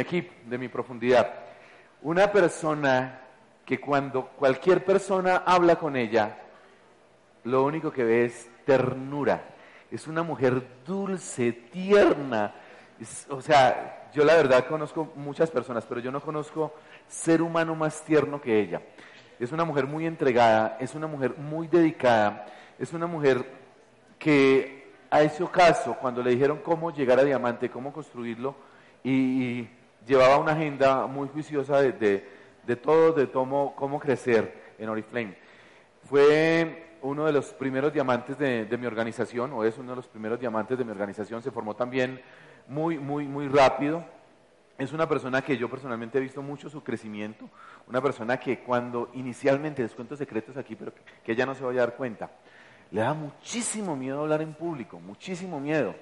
aquí, de mi profundidad. Una persona que cuando cualquier persona habla con ella, lo único que ve es ternura. Es una mujer dulce, tierna. o sea, yo la verdad conozco muchas personas, pero yo no conozco ser humano más tierno que ella. Es una mujer muy entregada, es una mujer muy dedicada, es una mujer que a ese caso, cuando le dijeron cómo llegar a diamante, cómo construirlo, y llevaba una agenda muy juiciosa de, de, todo, de cómo, cómo crecer en Oriflame. Fue uno de los primeros diamantes de, mi organización, o es uno de los primeros diamantes de mi organización, se formó también muy, muy, muy rápido. Es una persona que yo personalmente he visto mucho su crecimiento, una persona que cuando inicialmente, les cuento secretos aquí, pero que ella no se vaya a dar cuenta, le da muchísimo miedo hablar en público, muchísimo miedo.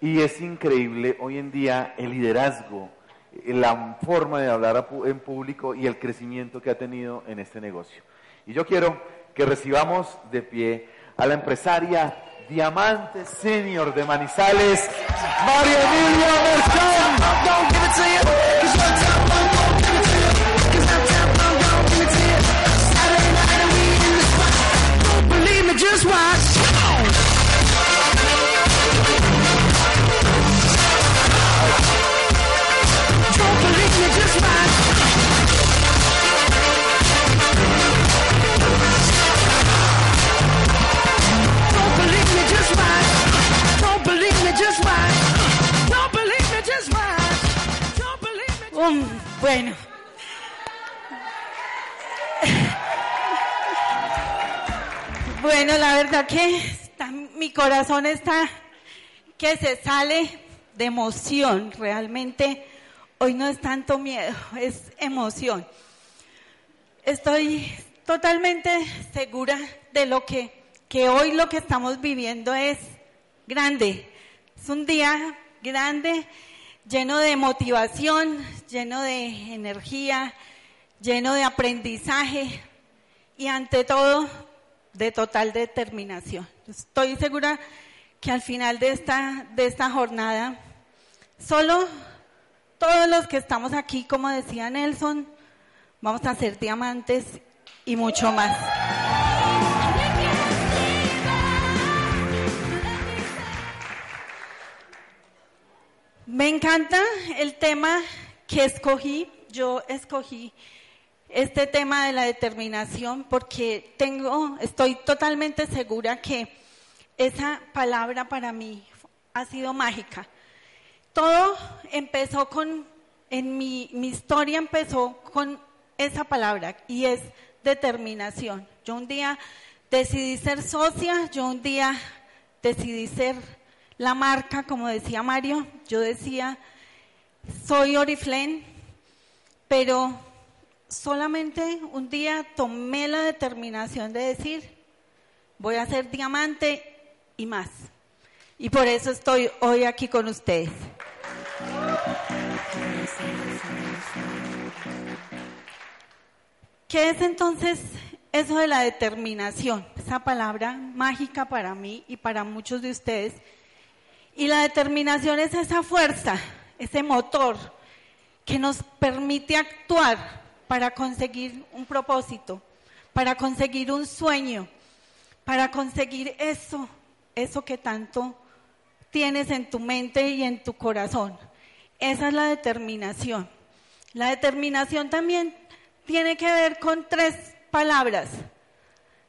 Y es increíble hoy en día el liderazgo, la forma de hablar en público y el crecimiento que ha tenido en este negocio. Y yo quiero que recibamos de pie a la empresaria Diamante Senior de Manizales, María Emilia bueno. Bueno, la verdad que mi corazón está que se sale de emoción. Realmente hoy no es tanto miedo, es emoción. Estoy totalmente segura de lo que, que hoy lo que estamos viviendo es grande. Es un día grande lleno de motivación, lleno de energía, lleno de aprendizaje y ante todo de total determinación. Estoy segura que al final de esta, de esta jornada, solo todos los que estamos aquí, como decía Nelson, vamos a ser diamantes y mucho más. Me encanta el tema que escogí. Yo escogí este tema de la determinación porque tengo, estoy totalmente segura que esa palabra para mí ha sido mágica. Todo empezó con, en mi, mi historia empezó con esa palabra y es determinación. Yo un día decidí ser socia, yo un día decidí ser la marca, como decía Mario, yo decía, soy Oriflame, pero solamente un día tomé la determinación de decir, voy a ser diamante y más. Y por eso estoy hoy aquí con ustedes. ¿Qué es entonces eso de la determinación? Esa palabra mágica para mí y para muchos de ustedes y la determinación es esa fuerza, ese motor que nos permite actuar para conseguir un propósito, para conseguir un sueño, para conseguir eso, eso que tanto tienes en tu mente y en tu corazón. Esa es la determinación. La determinación también tiene que ver con tres palabras.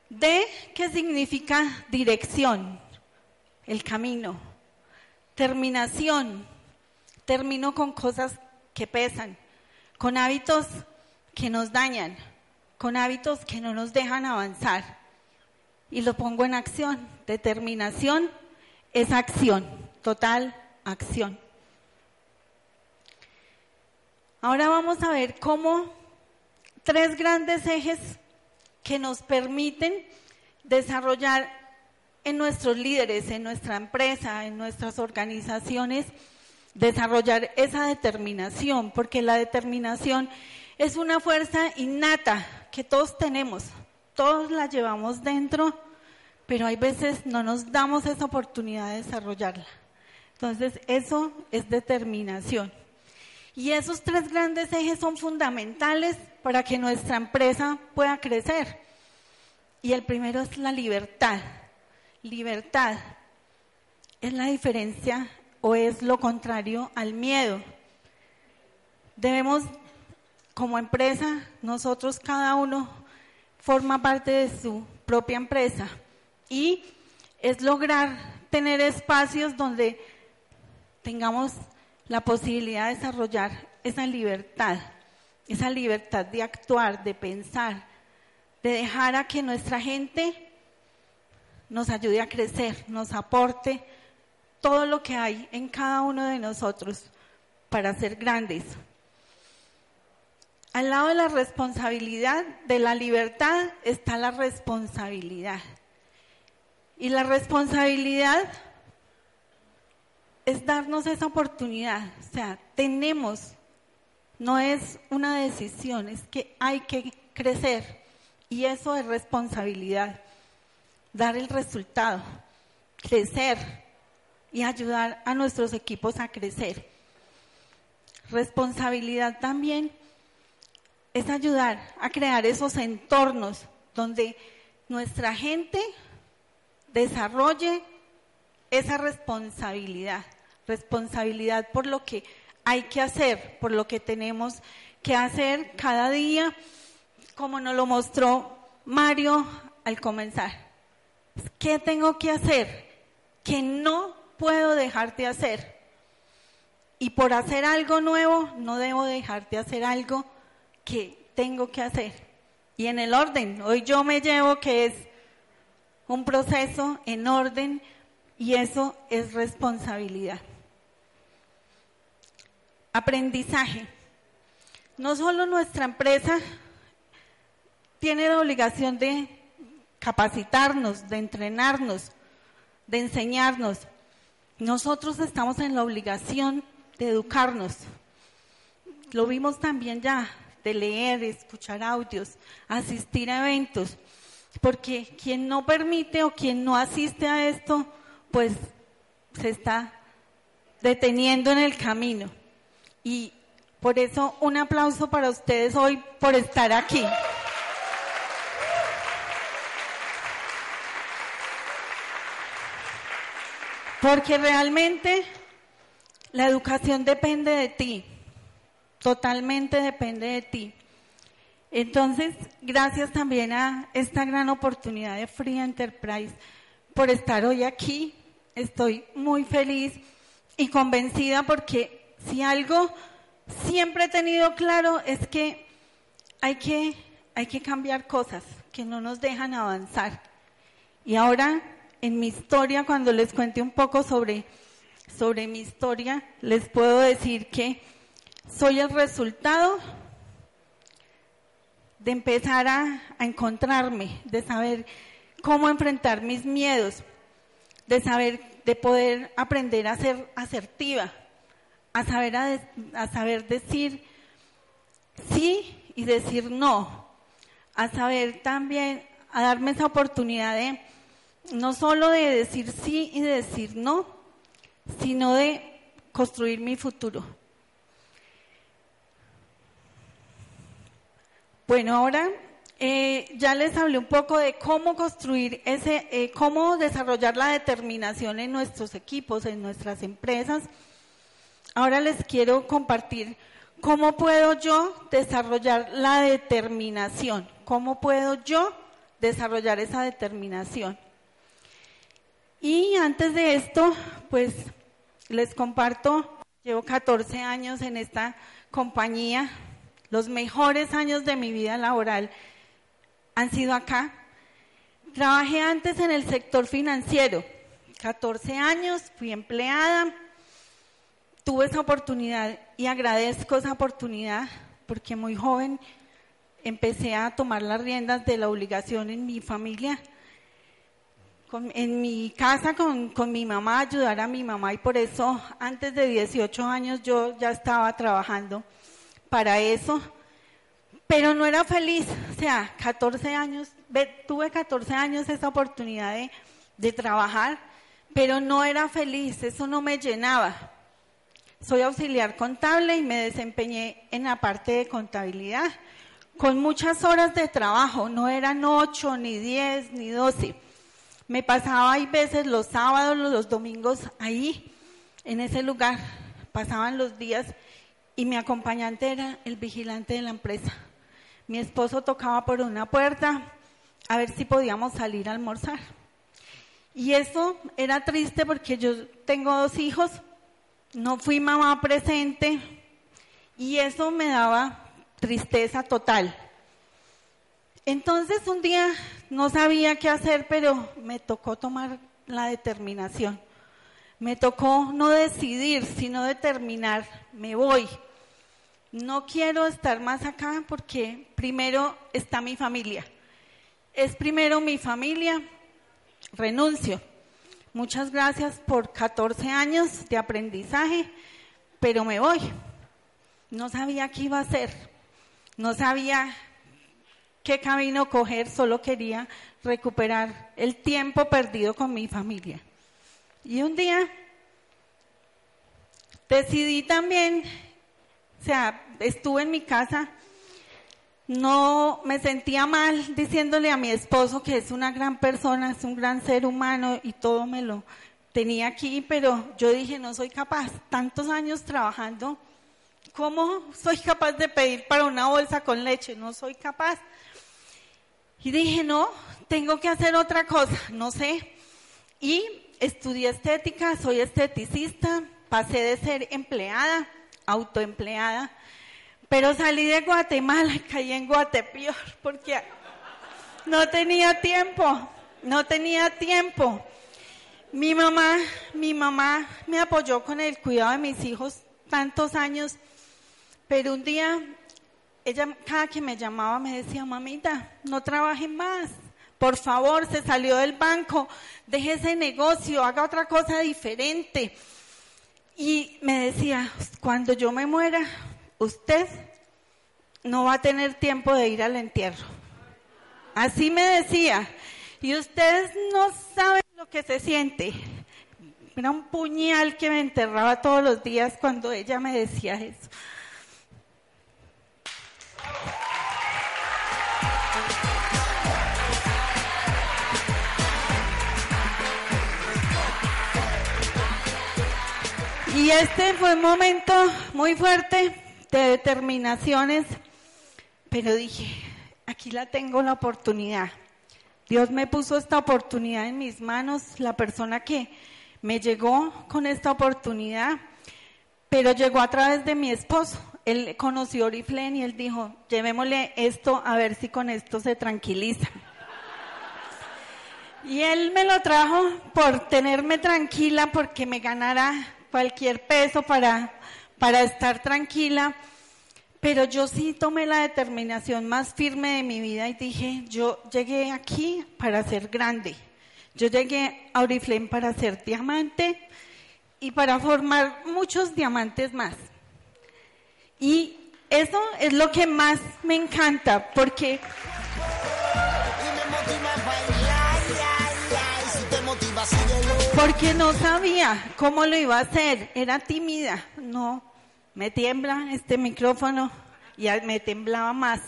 D, que significa dirección, el camino terminación. Termino con cosas que pesan, con hábitos que nos dañan, con hábitos que no nos dejan avanzar. Y lo pongo en acción. Determinación es acción, total acción. Ahora vamos a ver cómo tres grandes ejes que nos permiten desarrollar en nuestros líderes, en nuestra empresa, en nuestras organizaciones, desarrollar esa determinación, porque la determinación es una fuerza innata que todos tenemos, todos la llevamos dentro, pero hay veces no nos damos esa oportunidad de desarrollarla. Entonces, eso es determinación. Y esos tres grandes ejes son fundamentales para que nuestra empresa pueda crecer. Y el primero es la libertad. Libertad es la diferencia o es lo contrario al miedo. Debemos, como empresa, nosotros cada uno forma parte de su propia empresa y es lograr tener espacios donde tengamos la posibilidad de desarrollar esa libertad, esa libertad de actuar, de pensar, de dejar a que nuestra gente nos ayude a crecer, nos aporte todo lo que hay en cada uno de nosotros para ser grandes. Al lado de la responsabilidad, de la libertad, está la responsabilidad. Y la responsabilidad es darnos esa oportunidad. O sea, tenemos, no es una decisión, es que hay que crecer. Y eso es responsabilidad. Dar el resultado, crecer y ayudar a nuestros equipos a crecer. Responsabilidad también es ayudar a crear esos entornos donde nuestra gente desarrolle esa responsabilidad, responsabilidad por lo que hay que hacer, por lo que tenemos que hacer cada día, como nos lo mostró Mario al comenzar. ¿Qué tengo que hacer? Que no puedo dejarte hacer. Y por hacer algo nuevo, no debo dejarte hacer algo que tengo que hacer. Y en el orden, hoy yo me llevo que es un proceso en orden y eso es responsabilidad. Aprendizaje. No solo nuestra empresa tiene la obligación de capacitarnos, de entrenarnos, de enseñarnos. Nosotros estamos en la obligación de educarnos. Lo vimos también ya, de leer, escuchar audios, asistir a eventos, porque quien no permite o quien no asiste a esto, pues se está deteniendo en el camino. Y por eso un aplauso para ustedes hoy por estar aquí. Porque realmente la educación depende de ti, totalmente depende de ti. Entonces, gracias también a esta gran oportunidad de Free Enterprise por estar hoy aquí estoy muy feliz y convencida porque si algo siempre he tenido claro es que hay que, hay que cambiar cosas que no nos dejan avanzar. Y ahora, en mi historia, cuando les cuente un poco sobre, sobre mi historia, les puedo decir que soy el resultado de empezar a, a encontrarme, de saber cómo enfrentar mis miedos, de saber, de poder aprender a ser asertiva, a saber, a, saber decir sí y decir no, a saber también, a darme esa oportunidad de no solo de decir sí y de decir no, sino de construir mi futuro. Bueno, ahora eh, ya les hablé un poco de cómo construir ese, eh, cómo desarrollar la determinación en nuestros equipos, en nuestras empresas. Ahora les quiero compartir cómo puedo yo desarrollar la determinación, cómo puedo yo desarrollar esa determinación. Y antes de esto, pues les comparto, llevo 14 años en esta compañía, los mejores años de mi vida laboral han sido acá. Trabajé antes en el sector financiero, 14 años, fui empleada, tuve esa oportunidad y agradezco esa oportunidad porque muy joven empecé a tomar las riendas de la obligación en mi familia, en mi casa con, mi mamá, ayudar a mi mamá. Y por eso antes de 18 años yo ya estaba trabajando para eso. Pero no era feliz, o sea, 14 años, tuve 14 años esa oportunidad de, trabajar, pero no era feliz, eso no me llenaba. soy auxiliar contable y me desempeñé en la parte de contabilidad con muchas horas de trabajo, no eran ocho, ni diez, ni doce. Me pasaba hay veces los sábados, los domingos ahí, en ese lugar, pasaban los días y mi acompañante era el vigilante de la empresa. Mi esposo tocaba por una puerta a ver si podíamos salir a almorzar. Y eso era triste porque yo tengo dos hijos, no fui mamá presente y eso me daba tristeza total. Entonces un día no sabía qué hacer, pero me tocó tomar la determinación. Me tocó no decidir, sino determinar, me voy. No quiero estar más acá porque primero está mi familia. Es primero mi familia, renuncio. Muchas gracias por 14 años de aprendizaje, pero me voy. No sabía qué iba a hacer, no sabía qué camino coger, solo quería recuperar el tiempo perdido con mi familia. Y un día decidí también, o sea, estuve en mi casa, no me sentía mal diciéndole a mi esposo que es una gran persona, es un gran ser humano y todo me lo tenía aquí, pero yo dije, no soy capaz, tantos años trabajando, ¿cómo soy capaz de pedir para una bolsa con leche? No soy capaz. Y dije, no, tengo que hacer otra cosa, no sé. Y estudié estética, soy esteticista, pasé de ser empleada, autoempleada, pero salí de Guatemala y caí en Guatepeor porque no tenía tiempo, no tenía tiempo. Mi mamá, mi mamá me apoyó con el cuidado de mis hijos tantos años, pero un día ella cada que me llamaba me decía, mamita, no trabaje más, por favor, se salió del banco, deje ese negocio, haga otra cosa diferente. Y me decía, cuando yo me muera, usted no va a tener tiempo de ir al entierro. Así me decía. Y ustedes no saben lo que se siente. Era un puñal que me enterraba todos los días cuando ella me decía eso. Y este fue un momento muy fuerte de determinaciones, pero dije, aquí la tengo la oportunidad. Dios me puso esta oportunidad en mis manos, la persona que me llegó con esta oportunidad, pero llegó a través de mi esposo. Él conoció Oriflame y él dijo, llevémosle esto a ver si con esto se tranquiliza. Y él me lo trajo por tenerme tranquila, porque me ganara cualquier peso para, para estar tranquila, pero yo sí tomé la determinación más firme de mi vida y dije, yo llegué aquí para ser grande, yo llegué a Oriflame para ser diamante y para formar muchos diamantes más. Y eso es lo que más me encanta, porque... Porque no sabía cómo lo iba a hacer, era tímida, no, me tiembla este micrófono y me temblaba más.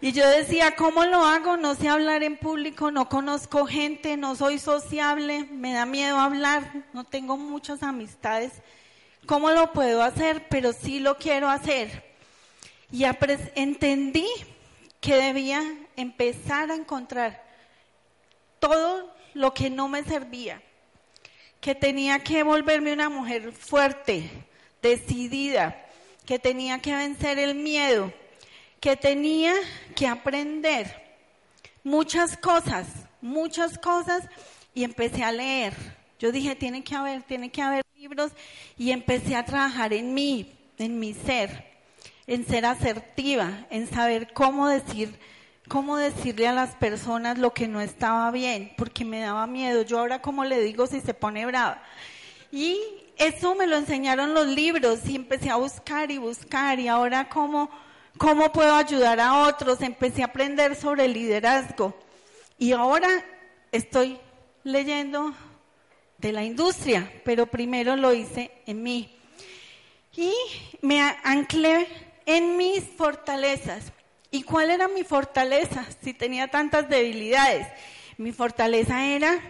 Y yo decía, ¿cómo lo hago? No sé hablar en público, no conozco gente, no soy sociable, me da miedo hablar, no tengo muchas amistades. ¿Cómo lo puedo hacer? Pero sí lo quiero hacer. Y entendí que debía empezar a encontrar todo lo que no me servía, que tenía que volverme una mujer fuerte, decidida, que tenía que vencer el miedo, que tenía que aprender muchas cosas, muchas cosas, y empecé a leer. Yo dije, tiene que haber, tiene que haber libros, y empecé a trabajar en mí, en mi ser, en ser asertiva, en saber cómo decir cómo decirle a las personas lo que no estaba bien, porque me daba miedo. Yo ahora cómo le digo si se pone brava. Y eso me lo enseñaron los libros y empecé a buscar y buscar y ahora cómo, cómo puedo ayudar a otros. Empecé a aprender sobre liderazgo y ahora estoy leyendo de la industria, pero primero lo hice en mí. Y me anclé en mis fortalezas. ¿Y cuál era mi fortaleza si tenía tantas debilidades? Mi fortaleza era,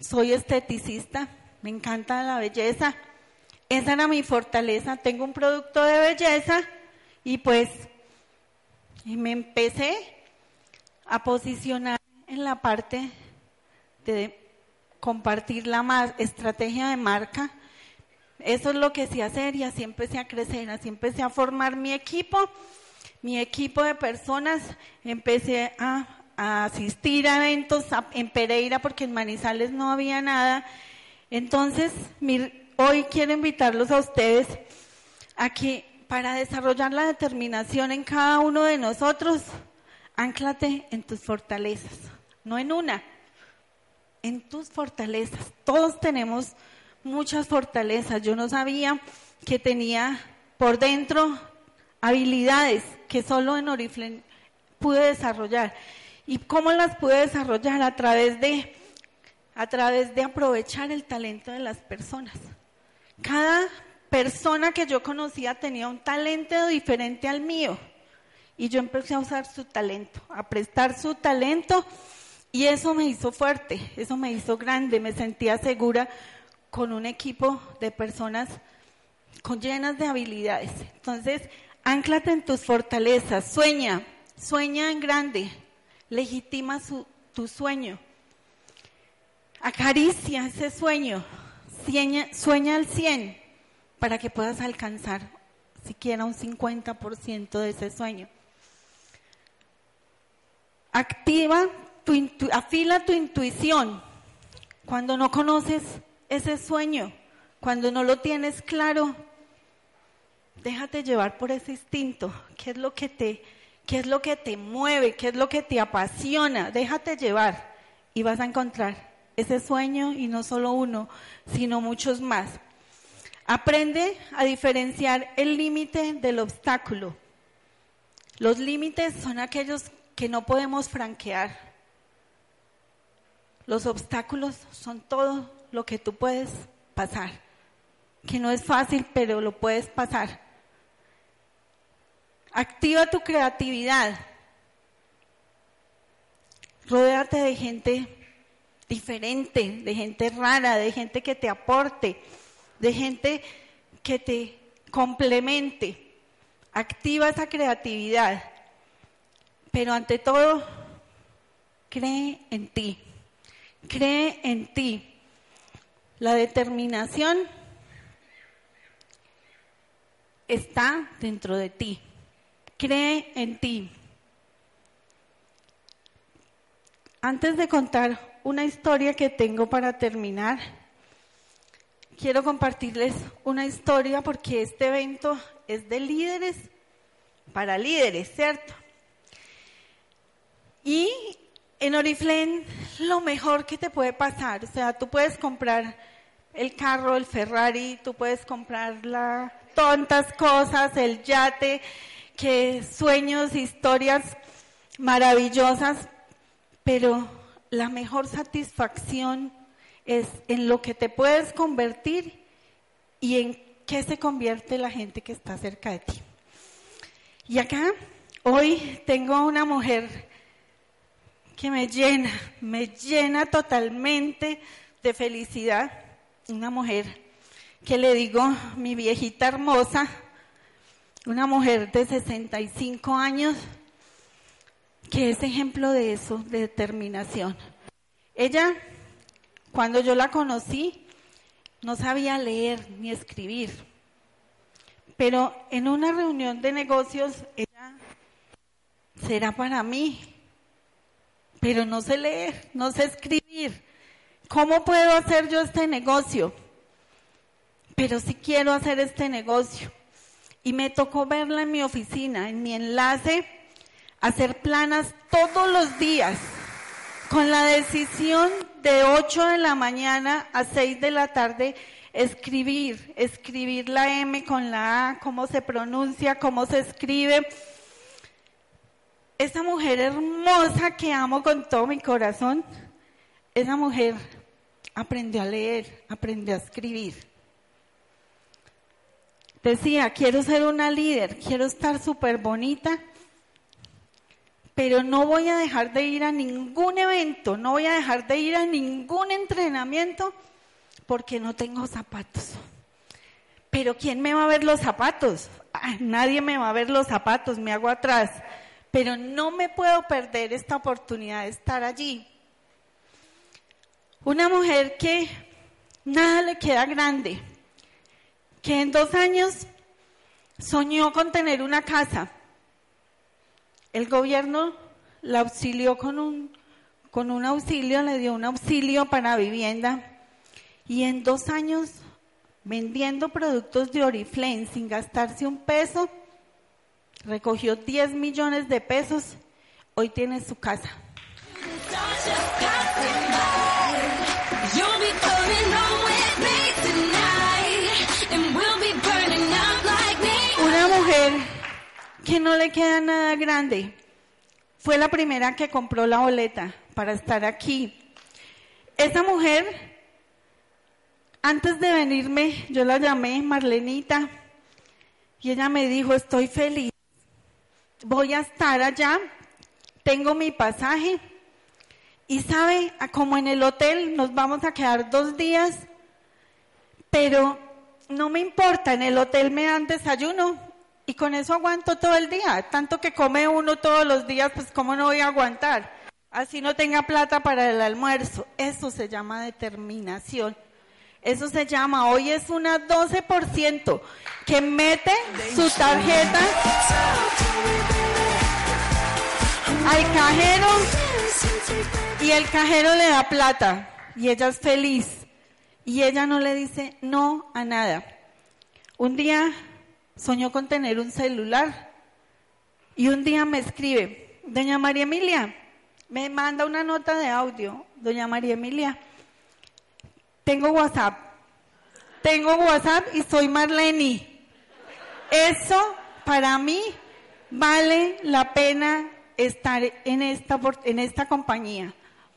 soy esteticista, me encanta la belleza. Esa era mi fortaleza. Tengo un producto de belleza y pues me empecé a posicionar en la parte de compartir la estrategia de marca. Eso es lo que sé hacer y así empecé a crecer, así empecé a formar mi equipo, mi equipo de personas, empecé a, asistir a eventos en Pereira porque en Manizales no había nada. Entonces, hoy quiero invitarlos a ustedes a que para desarrollar la determinación en cada uno de nosotros, anclate en tus fortalezas, no en una, en tus fortalezas. Todos tenemos muchas fortalezas. Yo no sabía que tenía por dentro habilidades que solo en Oriflame pude desarrollar. ¿Y cómo las pude desarrollar? A través de, a través de aprovechar el talento de las personas. Cada persona que yo conocía tenía un talento diferente al mío. Y yo empecé a usar su talento, a prestar su talento y eso me hizo fuerte, eso me hizo grande, me sentía segura con un equipo de personas con llenas de habilidades. Entonces, anclate en tus fortalezas, sueña, sueña en grande, legitima tu sueño, acaricia ese sueño, sueña, al 100 para que puedas alcanzar siquiera un 50% de ese sueño. Activa afila tu intuición cuando no conoces ese sueño, cuando no lo tienes claro. Déjate llevar por ese instinto. ¿Qué es lo que te, qué es lo que te mueve? ¿Qué es lo que te apasiona? Déjate llevar y vas a encontrar ese sueño y no solo uno, sino muchos más. Aprende a diferenciar el límite del obstáculo. Los límites son aquellos que no podemos franquear. Los obstáculos son todo lo que tú puedes pasar, que no es fácil, pero lo puedes pasar. Activa tu creatividad. Rodéate de gente diferente, de gente rara, de gente que te aporte, de gente que te complemente. Activa esa creatividad. Pero ante todo, cree en ti cree en ti. La determinación está dentro de ti. Cree en ti. Antes de contar una historia que tengo para terminar, quiero compartirles una historia porque este evento es de líderes para líderes, ¿cierto? Y en Oriflame lo mejor que te puede pasar, o sea, tú puedes comprar el carro, el Ferrari, tú puedes comprar las tontas cosas, el yate, que sueños, historias maravillosas, pero la mejor satisfacción es en lo que te puedes convertir y en qué se convierte la gente que está cerca de ti. Y acá hoy tengo una mujer que me llena, me llena totalmente de felicidad. Una mujer que le digo, mi viejita hermosa, una mujer de 65 años, que es ejemplo de eso, de determinación. Ella, cuando yo la conocí, no sabía leer ni escribir, pero en una reunión de negocios, ella será para mí pero no sé leer, no sé escribir. ¿Cómo puedo hacer yo este negocio? Pero sí quiero hacer este negocio. Y me tocó verla en mi oficina, en mi enlace, hacer planas todos los días, con la decisión de 8 de la mañana a 6 de la tarde, escribir, escribir la M con la A, cómo se pronuncia, cómo se escribe esa mujer hermosa que amo con todo mi corazón, esa mujer aprendió a leer, aprendió a escribir. Decía, quiero ser una líder, quiero estar súper bonita, pero no voy a dejar de ir a ningún evento, no voy a dejar de ir a ningún entrenamiento porque no tengo zapatos. Pero ¿quién me va a ver los zapatos? nadie me va a ver los zapatos, me hago atrás. Pero no me puedo perder esta oportunidad de estar allí. Una mujer que nada le queda grande, que en dos años soñó con tener una casa. El gobierno la auxilió con un, con un auxilio, le dio un auxilio para vivienda y en dos años vendiendo productos de Oriflame sin gastarse un peso, recogió 10 millones de pesos, hoy tiene su casa. Que no le queda nada grande. Fue la primera que compró la boleta para estar aquí. Esa mujer, antes de venirme, yo la llamé Marlenita y ella me dijo, estoy feliz, voy a estar allá, tengo mi pasaje y sabe, como en el hotel nos vamos a quedar dos días, pero no me importa, en el hotel me dan desayuno y con eso aguanto todo el día. Tanto que come uno todos los días, pues cómo no voy a aguantar. Así no tenga plata para el almuerzo. Eso se llama determinación. Eso se llama, hoy es una 12% que mete su tarjeta al cajero y el cajero le da plata y ella es feliz y ella no le dice no a nada. Un día soñó con tener un celular y un día me escribe, doña María Emilia, me manda una nota de audio, doña María Emilia, tengo WhatsApp, tengo WhatsApp y soy Marlene. Eso para mí vale la pena estar en esta, en esta compañía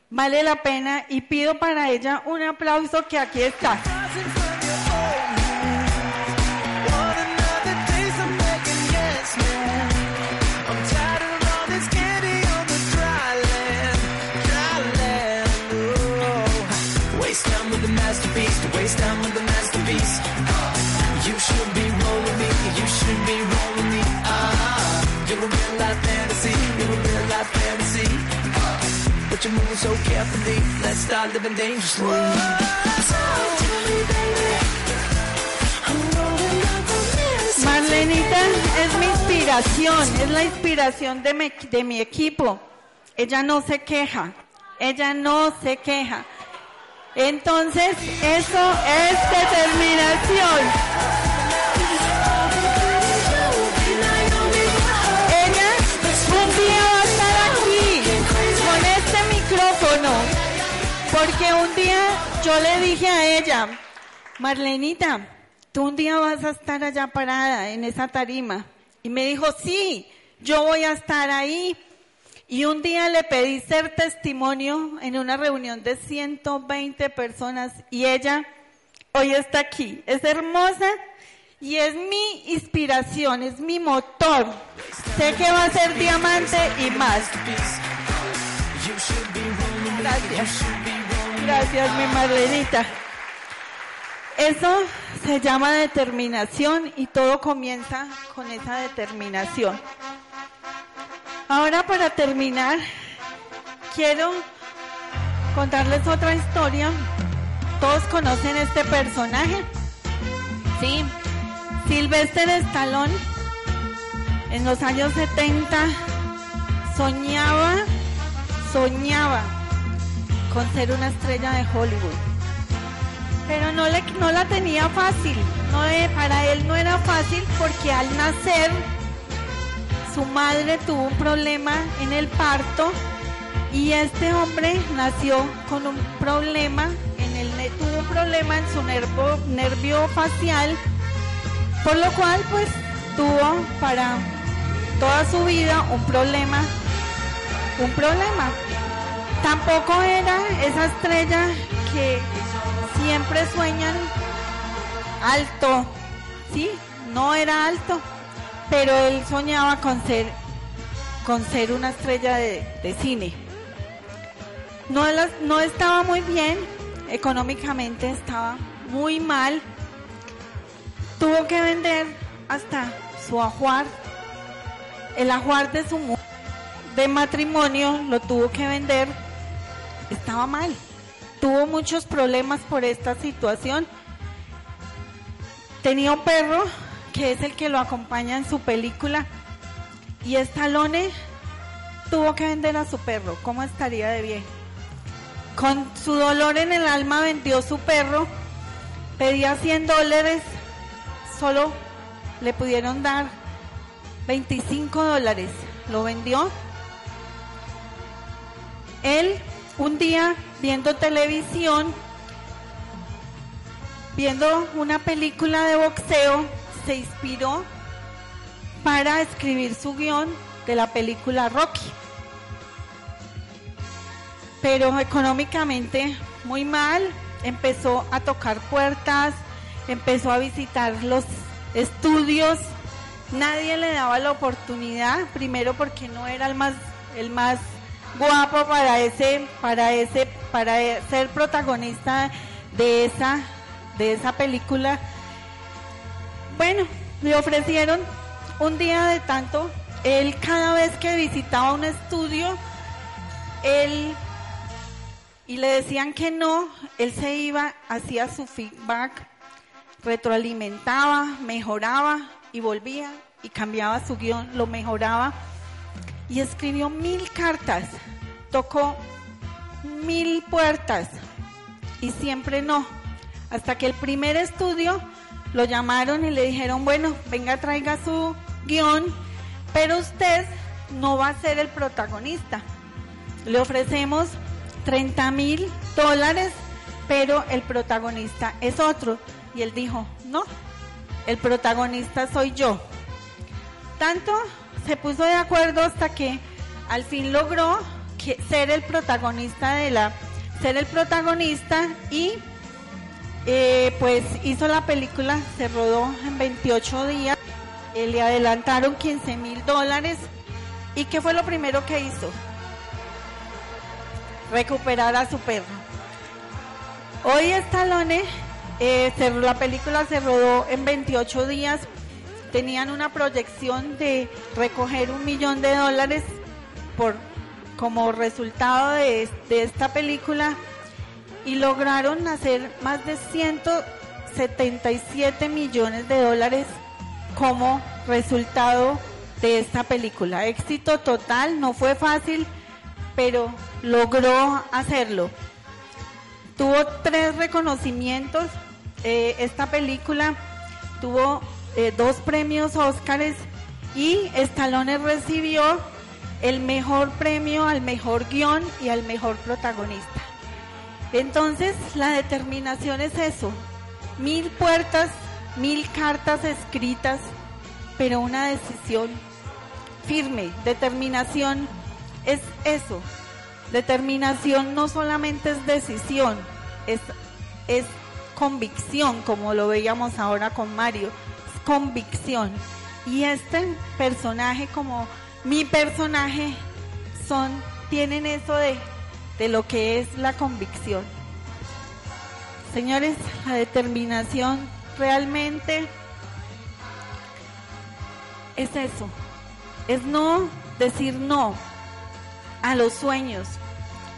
vale la pena y pido para ella un aplauso que aquí está. Marlenita es mi inspiración, es la inspiración de mi equipo. Ella no se queja, ella no se queja. Entonces, eso es determinación. Porque un día yo le dije a ella, Marlenita, tú un día vas a estar allá parada en esa tarima. Y me dijo, sí, yo voy a estar ahí. Y un día le pedí ser testimonio en una reunión de 120 personas y ella hoy está aquí. Es hermosa y es mi inspiración, es mi motor. Sé que va a ser diamante y más. Gracias. Gracias, mi Marlenita. Eso se llama determinación y todo comienza con esa determinación. Ahora para terminar, quiero contarles otra historia. Todos conocen este personaje. Sí, Sylvester Stallone en los años 70 soñaba, soñaba con ser una estrella de Hollywood. Pero no, le, no la tenía fácil, no, para él no era fácil porque al nacer su madre tuvo un problema en el parto y este hombre nació con un problema, en el, tuvo un problema en su nervio, facial, por lo cual pues tuvo para toda su vida un problema, un problema tampoco era esa estrella que siempre sueñan alto, ¿sí? no era alto, pero él soñaba con ser, con ser una estrella de, de cine. No, no estaba muy bien, económicamente estaba muy mal. Tuvo que vender hasta su ajuar, el ajuar de su mu- de matrimonio lo tuvo que vender. Estaba mal. Tuvo muchos problemas por esta situación. Tenía un perro que es el que lo acompaña en su película y Stallone tuvo que vender a su perro. ¿Cómo estaría de bien? Con su dolor en el alma vendió su perro, pedía 100 dólares, solo le pudieron dar 25 dólares. Lo vendió. Él un día viendo televisión, viendo una película de boxeo, se inspiró para escribir su guion de la película Rocky pero económicamente muy mal, empezó a tocar puertas, empezó a visitar los estudios, nadie le daba la oportunidad, primero porque no era el más el más guapo para ese para ese para ser protagonista de esa de esa película. Bueno, le ofrecieron un día de tanto, él cada vez que visitaba un estudio, él y le decían que no, él se iba, hacía su feedback, retroalimentaba, mejoraba y volvía y cambiaba su guion, lo mejoraba. Y escribió mil cartas, tocó mil puertas y siempre no, hasta que el primer estudio lo llamaron y le dijeron, bueno, venga, traiga su guion, pero usted no va a ser el protagonista. Le ofrecemos 30 mil dólares, pero el protagonista es otro. Y él dijo, no, el protagonista soy yo. Tanto se puso de acuerdo hasta que al fin logró ser el protagonista de la, ser el protagonista y eh, pues hizo la película, se rodó en 28 días, eh, le adelantaron 15 mil dólares y ¿qué fue lo primero que hizo? recuperar a su perro. Hoy Stallone, eh, la película se rodó en 28 días, tenían una proyección de recoger un millón de dólares por, como resultado de esta película y lograron hacer más de 177 millones de dólares como resultado de esta película. Éxito total, no fue fácil, pero logró hacerlo. Tuvo tres reconocimientos. eh, esta película tuvo eh, dos premios Óscares y Stallone recibió el mejor premio al mejor guion y al mejor protagonista. Entonces, la determinación es eso. Mil puertas, mil cartas escritas, pero una decisión firme, determinación es eso. Determinación no solamente es decisión, es, es convicción, como lo veíamos ahora con Mario, es convicción. Y este personaje, como mi personaje, son, tienen eso de, de lo que es la convicción. Señores, la determinación realmente es eso, es no decir no a los sueños,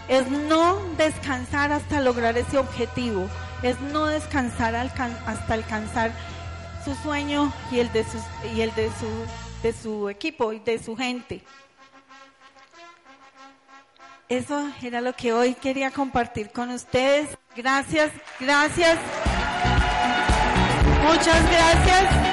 es no descansar hasta lograr ese objetivo, es no descansar hasta alcanzar su sueño y el de sus y el de su de su equipo y de su gente. Eso era lo que hoy quería compartir con ustedes. Gracias, gracias. Muchas gracias.